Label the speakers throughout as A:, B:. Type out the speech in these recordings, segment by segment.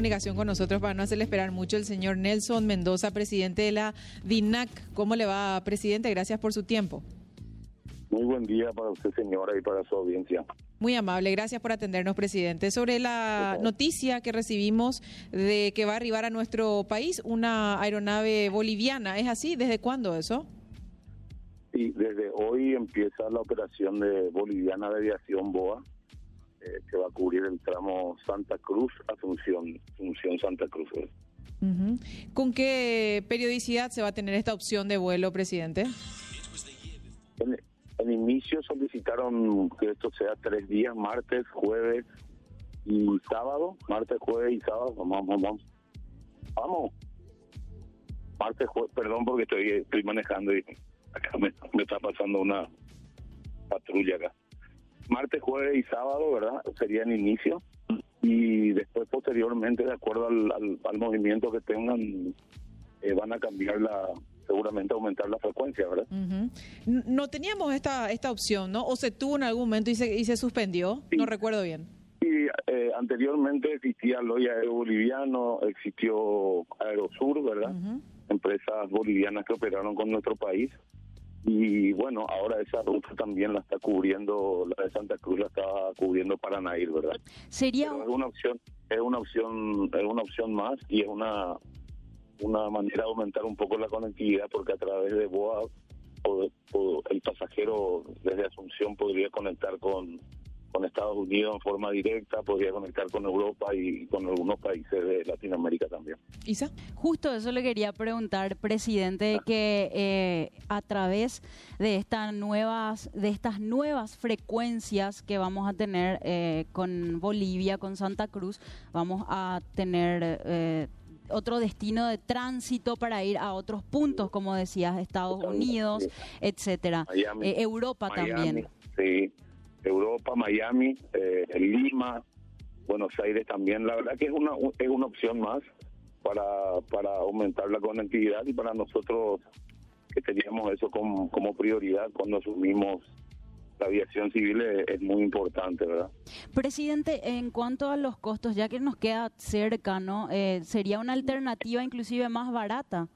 A: comunicación con nosotros para no hacerle esperar mucho el señor Nelson Mendoza, presidente de la DINAC. ¿Cómo le va, presidente? Gracias por su tiempo.
B: Muy buen día para usted, señora, y para su audiencia.
A: Muy amable, gracias por atendernos, presidente. Sobre la noticia que recibimos de que va a arribar a nuestro país una aeronave boliviana, ¿es así? ¿Desde cuándo eso?
B: Sí, desde hoy empieza la operación de boliviana de aviación BOA, eh, que va a cubrir el tramo Santa Cruz Asunción, Asunción Santa Cruz.
A: ¿Con qué periodicidad se va a tener esta opción de vuelo, presidente?
B: En inicio solicitaron que esto sea tres días, martes, jueves y sábado. Martes, jueves y sábado. Vamos, vamos. Vamos. Martes, jueves, perdón porque estoy, estoy manejando y acá me, está pasando una patrulla acá. Martes, jueves y sábado, ¿verdad? Sería en inicio. Y después, posteriormente, de acuerdo al, al, movimiento que tengan, eh, van a cambiar la, seguramente aumentar la frecuencia, ¿verdad?
A: No teníamos esta esta opción, ¿no? ¿O se tuvo en algún momento y se, y se suspendió? No recuerdo bien.
B: Sí, eh, anteriormente existía Loya Aero Boliviano, existió Aerosur, ¿verdad? Empresas bolivianas que operaron con nuestro país. Y bueno, ahora esa ruta también la está cubriendo, la de Santa Cruz la está cubriendo Paranair, ¿verdad?
A: Sería
B: es una opción, es una opción, es una opción más y es una una manera de aumentar un poco la conectividad porque a través de BOA el pasajero desde Asunción podría conectar con, con Estados Unidos en forma directa, podría conectar con Europa y con algunos países de Latinoamérica también.
A: Isa,
C: justo eso le quería preguntar, presidente, ah. que eh, a través de estas nuevas de estas nuevas frecuencias que vamos a tener eh, con Bolivia, con Santa Cruz, vamos a tener eh, otro destino de tránsito para ir a otros puntos, como decías, Estados Unidos, etcétera. Eh, Europa también.
B: Sí, Europa, Miami, eh, Lima, Buenos Aires también. La verdad que es una es una opción más para para aumentar la conectividad y para nosotros que teníamos eso como, como prioridad cuando asumimos la aviación civil es, muy importante, ¿verdad?
C: Presidente, en cuanto a los costos, ya que nos queda cerca, ¿no? Eh, ¿Sería una alternativa inclusive más barata?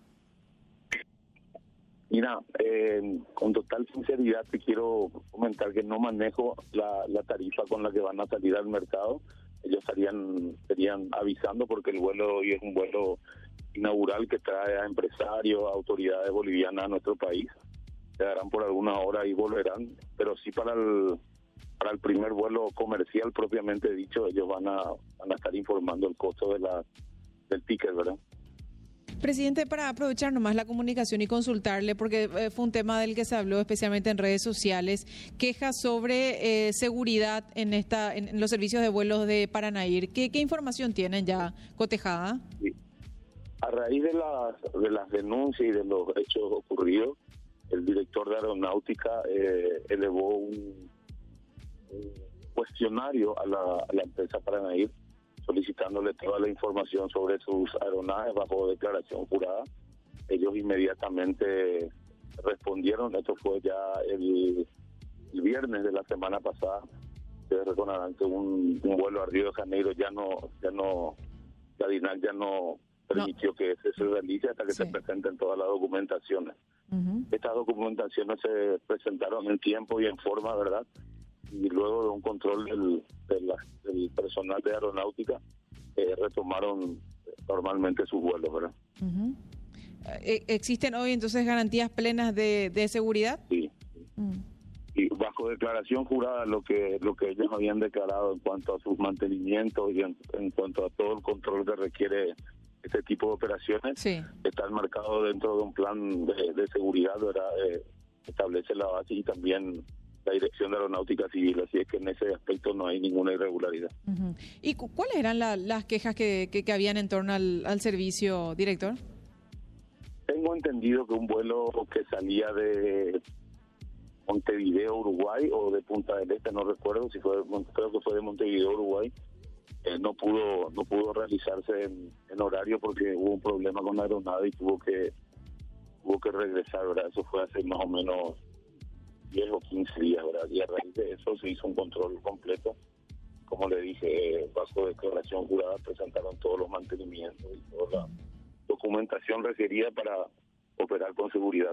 B: Mira, eh, con total sinceridad te quiero comentar que no manejo la, tarifa con la que van a salir al mercado. Ellos estarían, estarían avisando porque el vuelo hoy es un vuelo inaugural que trae a empresarios, a autoridades bolivianas a nuestro país quedarán por alguna hora y volverán, pero sí para el para el primer vuelo comercial propiamente dicho, ellos van a, van a estar informando el costo de del ticket, ¿verdad?
A: Presidente, para aprovechar nomás la comunicación y consultarle, porque eh, fue un tema del que se habló especialmente en redes sociales, quejas sobre eh, seguridad en esta en los servicios de vuelos de Paranair. ¿Qué, información tienen ya cotejada?
B: A raíz de las, de las denuncias y de los hechos ocurridos, el director de aeronáutica eh, elevó un, cuestionario a la, empresa Paranair solicitándole toda la información sobre sus aeronaves bajo declaración jurada. Ellos inmediatamente respondieron, esto fue ya el, viernes de la semana pasada. Ustedes recordarán que un, vuelo a Río de Janeiro ya no, ya no, la DINAC ya no permitió que se realice hasta que se presenten todas las documentaciones. Estas documentaciones se presentaron en tiempo y en forma, ¿verdad? Y luego de un control del, del personal de aeronáutica, eh, retomaron normalmente sus vuelos, ¿verdad?
A: Eh, ¿Existen hoy entonces garantías plenas de, de seguridad?
B: Sí. Mm. Y bajo declaración jurada lo que lo que ellos habían declarado en cuanto a sus mantenimientos y en, en cuanto a todo el control que requiere este tipo de operaciones sí. está enmarcado dentro de un plan de, seguridad, ¿verdad? Eh, establece la base y también la Dirección de Aeronáutica Civil, así es que en ese aspecto no hay ninguna irregularidad.
A: ¿Y cuáles eran las quejas que, que, habían en torno al, al, servicio, director?
B: Tengo entendido que un vuelo que salía de Montevideo, Uruguay, o de Punta del Este, no recuerdo si fue, creo que fue de Montevideo, Uruguay, eh, no pudo no pudo realizarse en, horario porque hubo un problema con la aeronave y tuvo que tuvo que regresar, ¿verdad? Eso fue hace más o menos 10 o 15 días, ¿verdad? Y a raíz de eso se hizo un control completo como le dije, bajo declaración jurada presentaron todos los mantenimientos y toda la documentación requerida para operar con seguridad.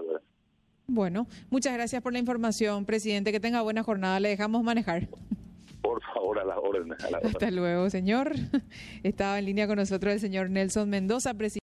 A: Bueno, muchas gracias por la información, presidente. Que tenga buena jornada. Le dejamos manejar.
B: Por favor, a las órdenes.
A: Hasta luego, señor. Estaba en línea con nosotros el señor Nelson Mendoza, presidente.